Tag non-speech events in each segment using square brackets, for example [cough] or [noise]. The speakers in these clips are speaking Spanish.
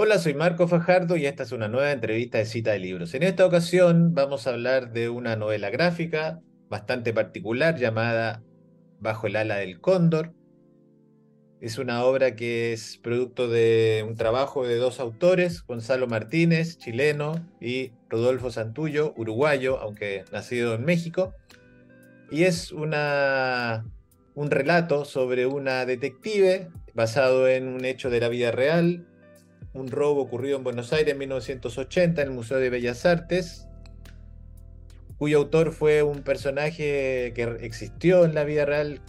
Hola, soy Marco Fajardo y esta es una nueva entrevista de cita de libros. En esta ocasión vamos a hablar de una novela gráfica bastante particular llamada Bajo el ala del cóndor. Es una obra que es producto de un trabajo de dos autores, Gonzalo Martínez, chileno, y Rodolfo Santullo, uruguayo, aunque nacido en México. Y es una, un relato sobre una detective basado en un hecho de la vida real un robo ocurrido en Buenos Aires en 1980 en el Museo de Bellas Artes, cuyo autor fue un personaje que existió en la vida real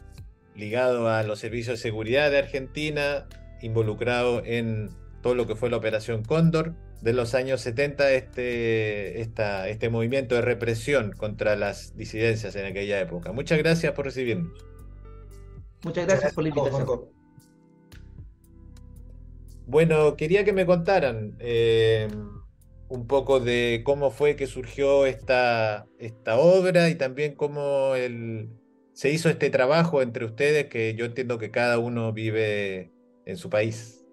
ligado a los servicios de seguridad de Argentina, involucrado en todo lo que fue la Operación Cóndor de los años 70, este, este movimiento de represión contra las disidencias en aquella época. Muchas gracias por recibirnos. Muchas gracias por la invitación. Bueno, quería que me contaran eh, un poco de cómo fue que surgió esta, esta obra y también cómo se hizo este trabajo entre ustedes, que yo entiendo que cada uno vive en su país.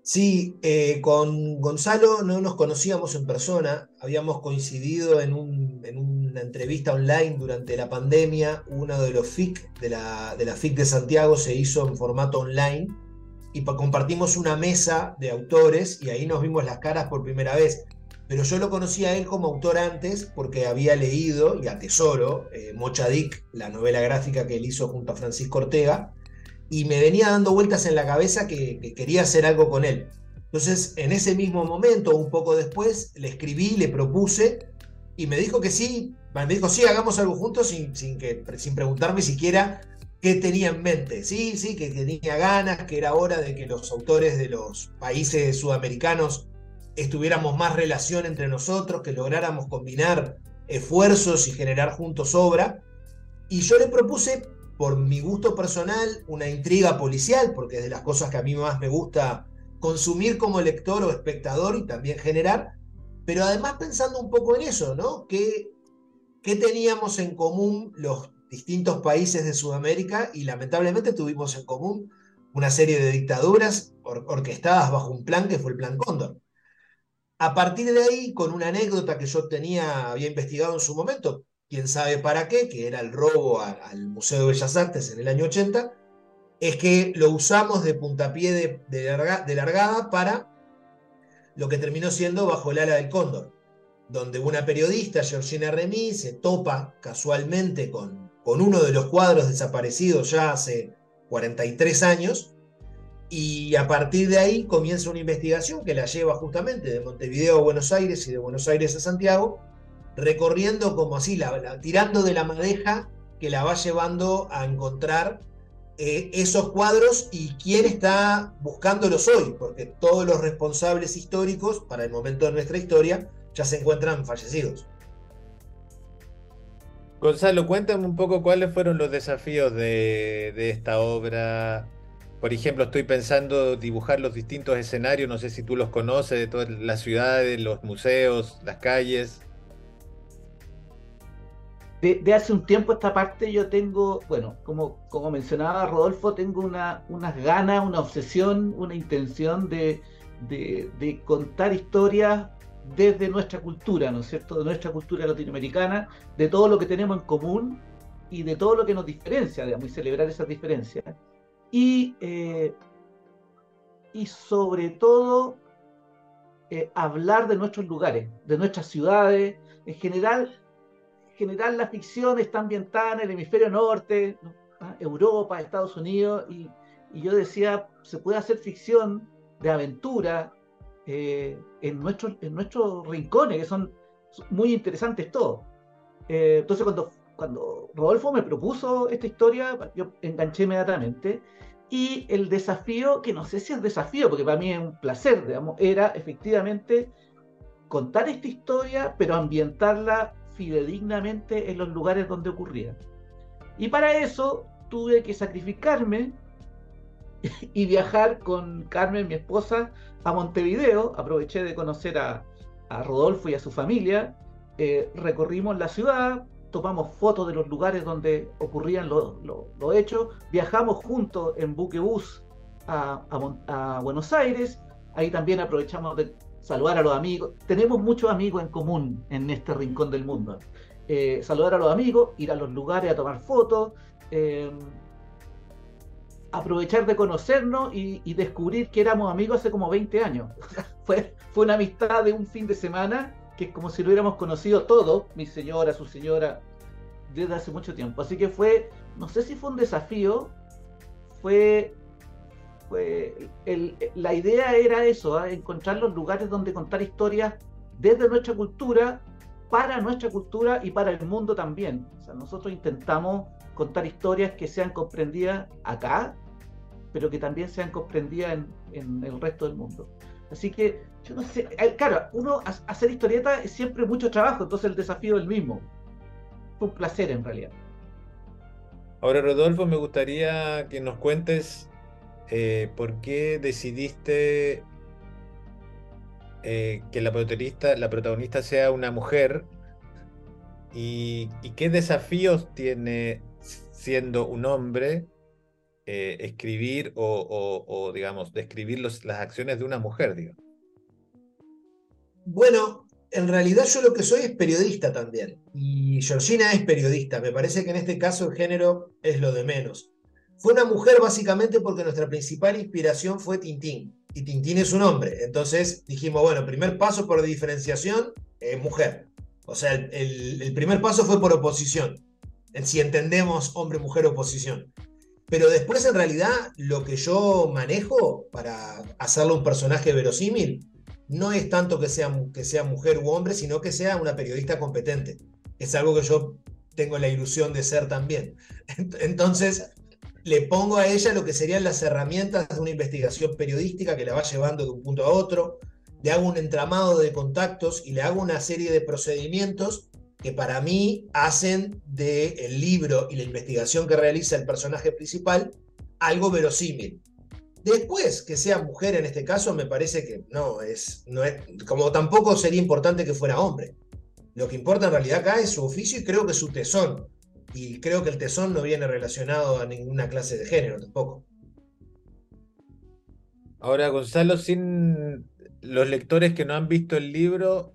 Sí, eh, con Gonzalo no nos conocíamos en persona, habíamos coincidido en, una entrevista online durante la pandemia, uno de los FIC de la, de la FIC de Santiago se hizo en formato online y compartimos una mesa de autores y ahí nos vimos las caras por primera vez. Pero yo lo conocía a él como autor antes porque había leído y atesoro eh, Mochadik, la novela gráfica que él hizo junto a Francisco Ortega, y me venía dando vueltas en la cabeza que, quería hacer algo con él. Entonces, en ese mismo momento, un poco después, le escribí, le propuse y me dijo que sí, me dijo sí, hagamos algo juntos sin, sin, que, sin preguntarme siquiera qué tenía en mente. Sí, sí, que tenía ganas, que era hora de que los autores de los países sudamericanos estuviéramos más relación entre nosotros, que lográramos combinar esfuerzos y generar juntos obra. Y yo le propuse, por mi gusto personal, una intriga policial, porque es de las cosas que a mí más me gusta consumir como lector o espectador y también generar, pero además pensando un poco en eso, ¿no? ¿Qué, qué teníamos en común los distintos países de Sudamérica y lamentablemente tuvimos en común una serie de dictaduras orquestadas bajo un plan que fue el Plan Cóndor. A partir de ahí, con una anécdota que yo tenía, había investigado en su momento, quién sabe para qué, que era el robo al Museo de Bellas Artes en el año 80, es que lo usamos de puntapié de, de largada para lo que terminó siendo Bajo el ala del cóndor, donde una periodista, Georgina Remy, se topa casualmente con con uno de los cuadros desaparecidos ya hace 43 años, y a partir de ahí comienza una investigación que la lleva justamente de Montevideo a Buenos Aires y de Buenos Aires a Santiago, recorriendo como así, la, tirando de la madeja que la va llevando a encontrar eh, esos cuadros y quién está buscándolos hoy, porque todos los responsables históricos para el momento de nuestra historia ya se encuentran fallecidos. Gonzalo, cuéntame un poco cuáles fueron los desafíos de, esta obra. Por ejemplo, estoy pensando dibujar los distintos escenarios, no sé si tú los conoces, de todas las ciudades, los museos, las calles. De, hace un tiempo esta parte yo tengo, bueno, como, como mencionaba Rodolfo, tengo una, unas ganas, una obsesión, una intención de, de contar historias desde nuestra cultura, ¿no es cierto? De nuestra cultura latinoamericana, de todo lo que tenemos en común y de todo lo que nos diferencia, digamos, y celebrar esas diferencias. Y, eh, y sobre todo, eh, hablar de nuestros lugares, de nuestras ciudades. En general, en general la ficción está ambientada en el hemisferio norte, ah, Europa, Estados Unidos, y, y yo decía, se puede hacer ficción de aventura, eh, en, nuestros, en nuestros rincones, que son muy interesantes todos. Eh, entonces, cuando, cuando Rodolfo me propuso esta historia, yo enganché inmediatamente. Y el desafío, que no sé si es desafío, porque para mí es un placer, digamos, era efectivamente contar esta historia, pero ambientarla fidedignamente en los lugares donde ocurría. Y para eso tuve que sacrificarme [laughs] y viajar con Carmen, mi esposa, a Montevideo. Aproveché de conocer a, Rodolfo y a su familia. Eh, recorrimos la ciudad, tomamos fotos de los lugares donde ocurrían los hechos, viajamos juntos en buquebús a, a, Buenos Aires. ahí también aprovechamos de saludar a los amigos. Tenemos muchos amigos en común en este rincón del mundo. Eh, saludar a los amigos, ir a los lugares a tomar fotos, eh, aprovechar de conocernos y, descubrir que éramos amigos hace como 20 años. [laughs] fue, fue una amistad de un fin de semana que es como si lo hubiéramos conocido todo, mi señora, su señora, desde hace mucho tiempo. Así que fue, no sé si fue un desafío, fue, fue la idea era eso, ¿ah? encontrar los lugares donde contar historias desde nuestra cultura, para nuestra cultura y para el mundo también. O sea, nosotros intentamos contar historias que sean comprendidas acá, pero que también sean comprendidas en, el resto del mundo. Así que, yo no sé, claro, uno hacer historieta es siempre mucho trabajo, entonces el desafío es el mismo. Fue un placer en realidad. Ahora, Rodolfo, me gustaría que nos cuentes eh, por qué decidiste eh, que la protagonista, sea una mujer y, qué desafíos tiene siendo un hombre escribir o, digamos, describir las acciones de una mujer, digo. Bueno, en realidad yo lo que soy es periodista también. Y Georgina es periodista. Me parece que en este caso el género es lo de menos. Fue una mujer básicamente porque nuestra principal inspiración fue Tintín. Y Tintín es un hombre. Entonces dijimos, bueno, primer paso por diferenciación mujer. O sea, el, el primer paso fue por oposición. Si entendemos hombre, mujer, oposición. Pero después en realidad lo que yo manejo para hacerle un personaje verosímil no es tanto que sea, que sea mujer u hombre, sino que sea una periodista competente. Es algo que yo tengo la ilusión de ser también. [laughs] Entonces, le pongo a ella lo que serían las herramientas de una investigación periodística que la va llevando de un punto a otro, le hago un entramado de contactos y le hago una serie de procedimientos que para mí hacen del el libro y la investigación que realiza el personaje principal algo verosímil. Después, que sea mujer en este caso, me parece que no es, no es, como tampoco sería importante que fuera hombre. Lo que importa en realidad acá es su oficio y creo que su tesón. Y creo que el tesón no viene relacionado a ninguna clase de género tampoco. Ahora, Gonzalo, sin los lectores que no han visto el libro,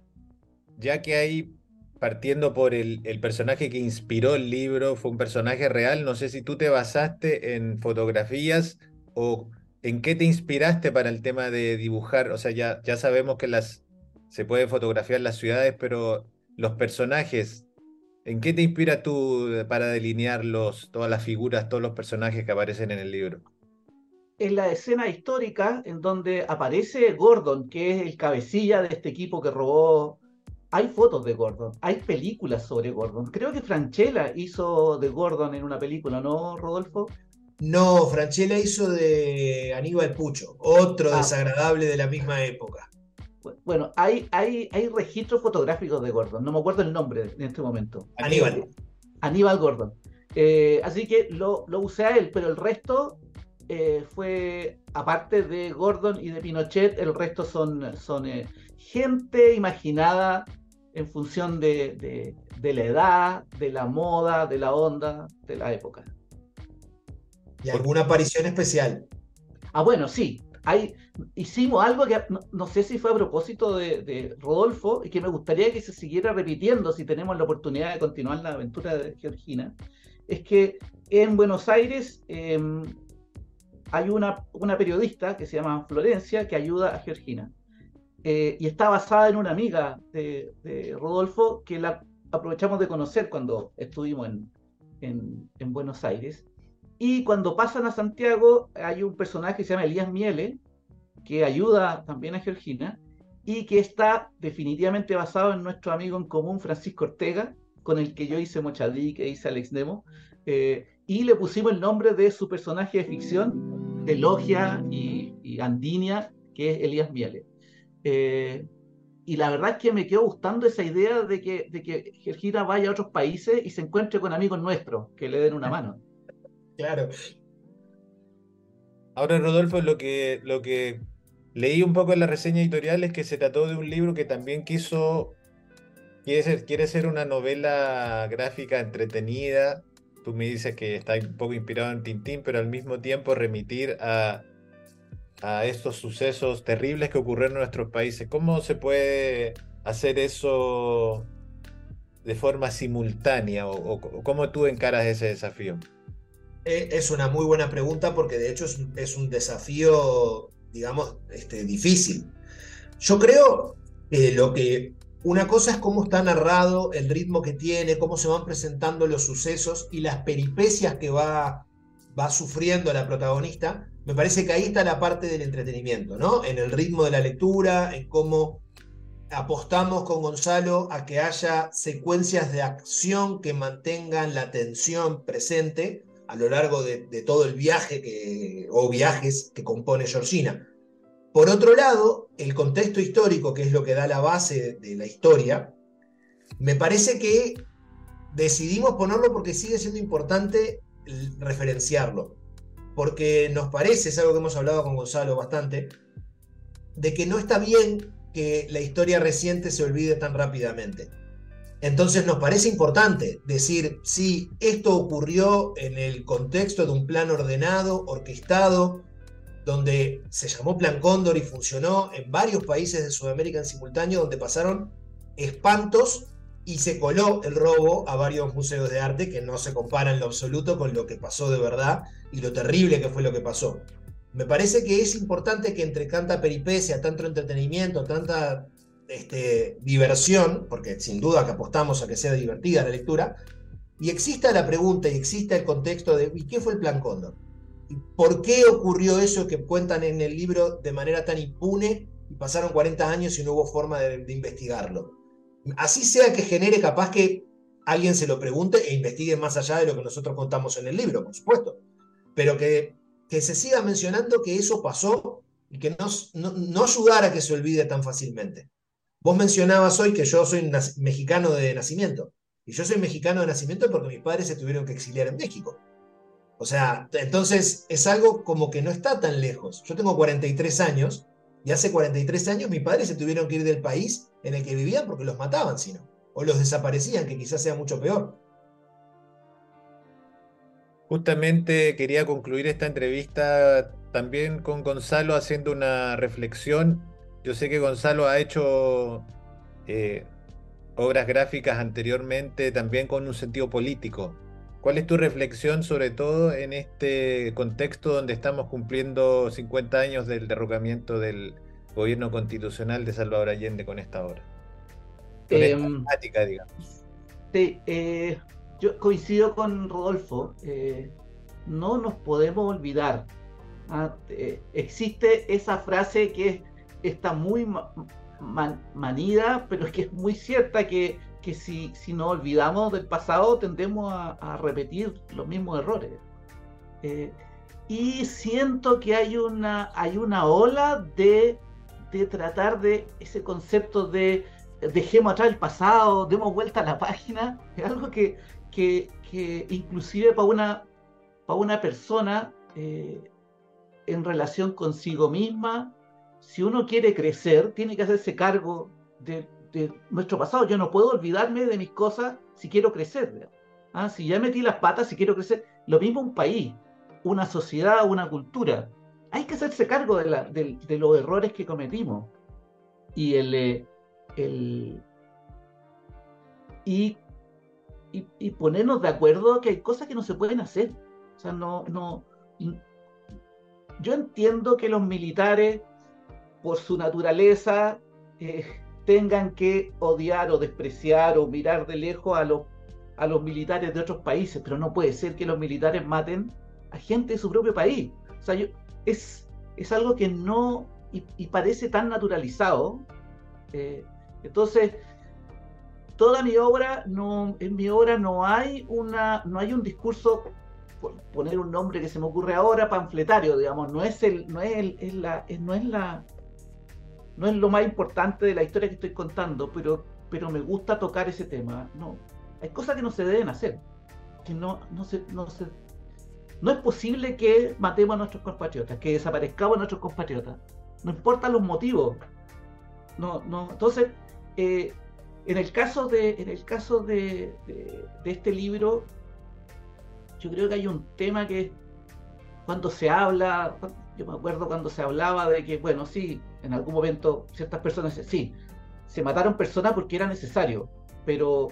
ya que hay, partiendo por el, el personaje que inspiró el libro, fue un personaje real, no sé si tú te basaste en fotografías o ¿En qué te inspiraste para el tema de dibujar? O sea, ya, ya sabemos que las, se pueden fotografiar las ciudades, pero los personajes, ¿en qué te inspira tú para delinearlos, todas las figuras, todos los personajes que aparecen en el libro? En la escena histórica en donde aparece Gordon, que es el cabecilla de este equipo que robó. Hay fotos de Gordon, hay películas sobre Gordon. Creo que Franchella hizo de Gordon en una película, ¿no, Rodolfo? No, Franchella hizo de Aníbal Pucho, otro ah. desagradable de la misma época. Bueno, hay, hay, hay registros fotográficos de Gordon, no me acuerdo el nombre en este momento. Aníbal. Aníbal Gordon. Eh, así que lo, lo, usé a él, pero el resto eh, fue, aparte de Gordon y de Pinochet, el resto son, son eh, gente imaginada en función de, de la edad, de la moda, de la onda, de la época. ¿Y alguna aparición especial? Ah, bueno, sí. Hay, hicimos algo que no, sé si fue a propósito de, Rodolfo y que me gustaría que se siguiera repitiendo si tenemos la oportunidad de continuar la aventura de Georgina. Es que en Buenos Aires em, hay una, una periodista que se llama Florencia que ayuda a Georgina. Eh, y está basada en una amiga de, Rodolfo que la aprovechamos de conocer cuando estuvimos en, en, en Buenos Aires. Y cuando pasan a Santiago, hay un personaje que se llama Elías Miele, que ayuda también a Georgina, y que está definitivamente basado en nuestro amigo en común, Francisco Ortega, con el que yo hice Mochadí, que hice Alex Nemo, eh, y le pusimos el nombre de su personaje de ficción, Elogia y, y Andinia, que es Elías Miele. Eh, y la verdad es que me quedó gustando esa idea de que, de que Georgina vaya a otros países y se encuentre con amigos nuestros que le den una mano. Claro. Ahora, Rodolfo, lo que, lo que leí un poco en la reseña editorial es que se trató de un libro que también quiso, quiere ser, quiere ser una novela gráfica entretenida. Tú me dices que está un poco inspirado en Tintín, pero al mismo tiempo remitir a, a estos sucesos terribles que ocurrieron en nuestros países? ¿Cómo se puede hacer eso de forma simultánea o, cómo tú encaras ese desafío? Eh, es una muy buena pregunta porque de hecho es, un desafío, digamos, este, difícil. Yo creo que lo que una cosa es cómo está narrado, el ritmo que tiene, cómo se van presentando los sucesos y las peripecias que va, va sufriendo la protagonista. Me parece que ahí está la parte del entretenimiento, ¿no? En el ritmo de la lectura, en cómo apostamos con Gonzalo a que haya secuencias de acción que mantengan la tensión presente a lo largo de, todo el viaje o viajes que compone Georgina. Por otro lado, el contexto histórico, que es lo que da la base de la historia, me parece que decidimos ponerlo porque sigue siendo importante referenciarlo. Porque nos parece, es algo que hemos hablado con Gonzalo bastante, de que no está bien que la historia reciente se olvide tan rápidamente. Entonces nos parece importante decir, sí, esto ocurrió en el contexto de un plan ordenado, orquestado, donde se llamó Plan Cóndor y funcionó en varios países de Sudamérica en simultáneo, donde pasaron espantos y se coló el robo a varios museos de arte que no se comparan en lo absoluto con lo que pasó de verdad y lo terrible que fue lo que pasó. Me parece que es importante que entre tanta peripecia, tanto entretenimiento, tanta este, diversión, porque sin duda que apostamos a que sea divertida la lectura, y exista la pregunta y exista el contexto de ¿y qué fue el Plan Cóndor? ¿Por qué ocurrió eso que cuentan en el libro de manera tan impune y pasaron 40 años y no hubo forma de, investigarlo? Así sea que genere capaz que alguien se lo pregunte e investigue más allá de lo que nosotros contamos en el libro, por supuesto. Pero que, que se siga mencionando que eso pasó y que no, no, no a que se olvide tan fácilmente. Vos mencionabas hoy que yo soy mexicano de nacimiento. Y yo soy mexicano de nacimiento porque mis padres se tuvieron que exiliar en México. O sea, entonces es algo como que no está tan lejos. Yo tengo 43 años y hace 43 años mis padres se tuvieron que ir del país en el que vivían porque los mataban, sino, o los desaparecían, que quizás sea mucho peor. Justamente quería concluir esta entrevista también con Gonzalo haciendo una reflexión. Yo sé que Gonzalo ha hecho eh, obras gráficas anteriormente también con un sentido político. ¿Cuál es tu reflexión sobre todo en este contexto donde estamos cumpliendo 50 años del derrocamiento del gobierno constitucional de Salvador Allende con esta obra? Con em, digamos. Sí, eh, yo coincido con Rodolfo. Eh, no nos podemos olvidar. Ah, eh, existe esa frase que está muy manida, pero es que es muy cierta que que si, si nos olvidamos del pasado tendemos a, repetir los mismos errores. Eh, y siento que hay una, hay una ola de, de tratar de ese concepto de dejemos atrás el pasado, demos vuelta a la página, es algo que, que, que inclusive para una, para una persona eh, en relación consigo misma, si uno quiere crecer, tiene que hacerse cargo de, de nuestro pasado. Yo no puedo olvidarme de mis cosas si quiero crecer. ¿Ah? Si ya metí las patas, si quiero crecer. Lo mismo un país, una sociedad, una cultura. Hay que hacerse cargo de, la, de, los errores que cometimos. Y el, eh, el y, y, ponernos de acuerdo que hay cosas que no se pueden hacer. O sea, no, no. Yo entiendo que los militares, por su naturaleza, eh, tengan que odiar o despreciar o mirar de lejos a los, a los militares de otros países, pero no puede ser que los militares maten a gente de su propio país. O sea, es, es algo que no, y, parece tan naturalizado. Eh, entonces, toda mi obra, no, en mi obra no hay, una, no hay un discurso, por poner un nombre que se me ocurre ahora, panfletario, digamos, no es, el, no es, el, no es la, no es lo más importante de la historia que estoy contando, pero, pero me gusta tocar ese tema. No, hay cosas que no se deben hacer, que no, no, se, no, se, no es posible que matemos a nuestros compatriotas, que desaparezcamos a nuestros compatriotas. No importan los motivos. No, no, entonces, eh, en el caso de, en el caso de, de, este libro, yo creo que hay un tema que cuando se habla, yo me acuerdo cuando se hablaba de que, bueno, sí, en algún momento ciertas personas, sí, se mataron personas porque era necesario, pero,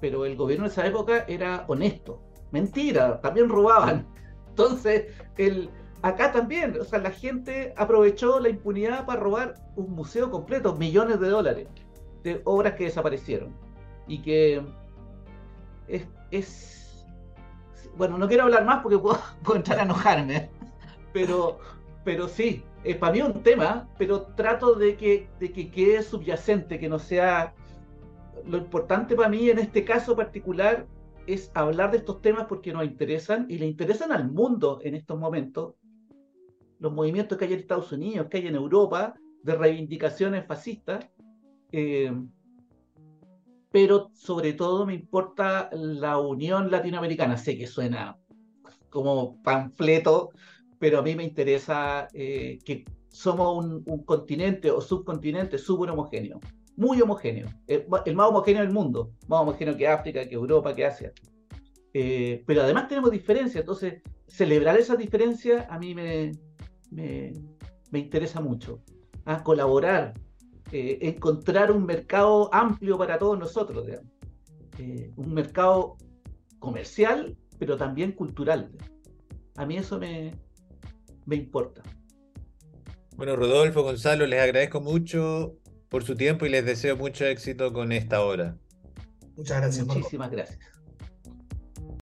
pero el gobierno de esa época era honesto. Mentira, también robaban. [laughs] Entonces, el, acá también, o sea, la gente aprovechó la impunidad para robar un museo completo, millones de dólares de obras que desaparecieron. Y que es, bueno, no quiero hablar más porque puedo [laughs] entrar a enojarme, pero, pero sí, eh, para mí es un tema, pero trato de que, de que quede subyacente, que no sea... Lo importante para mí en este caso particular es hablar de estos temas porque nos interesan y le interesan al mundo en estos momentos. Los movimientos que hay en Estados Unidos, que hay en Europa, de reivindicaciones fascistas. Eh, pero sobre todo me importa la unión latinoamericana. Sé que suena como panfleto, pero a mí me interesa eh, que somos un, continente o subcontinente súper homogéneo, muy homogéneo, el, más homogéneo del mundo, más homogéneo que África, que Europa, que Asia. Eh, pero además tenemos diferencias, entonces celebrar esas diferencias a mí me, me, interesa mucho. Ah, colaborar, eh, encontrar un mercado amplio para todos nosotros, un mercado comercial, pero también cultural. A mí eso me, me importa. Bueno, Rodolfo, Gonzalo, les agradezco mucho por su tiempo y les deseo mucho éxito con esta hora. Muchas gracias. Muchísimas gracias.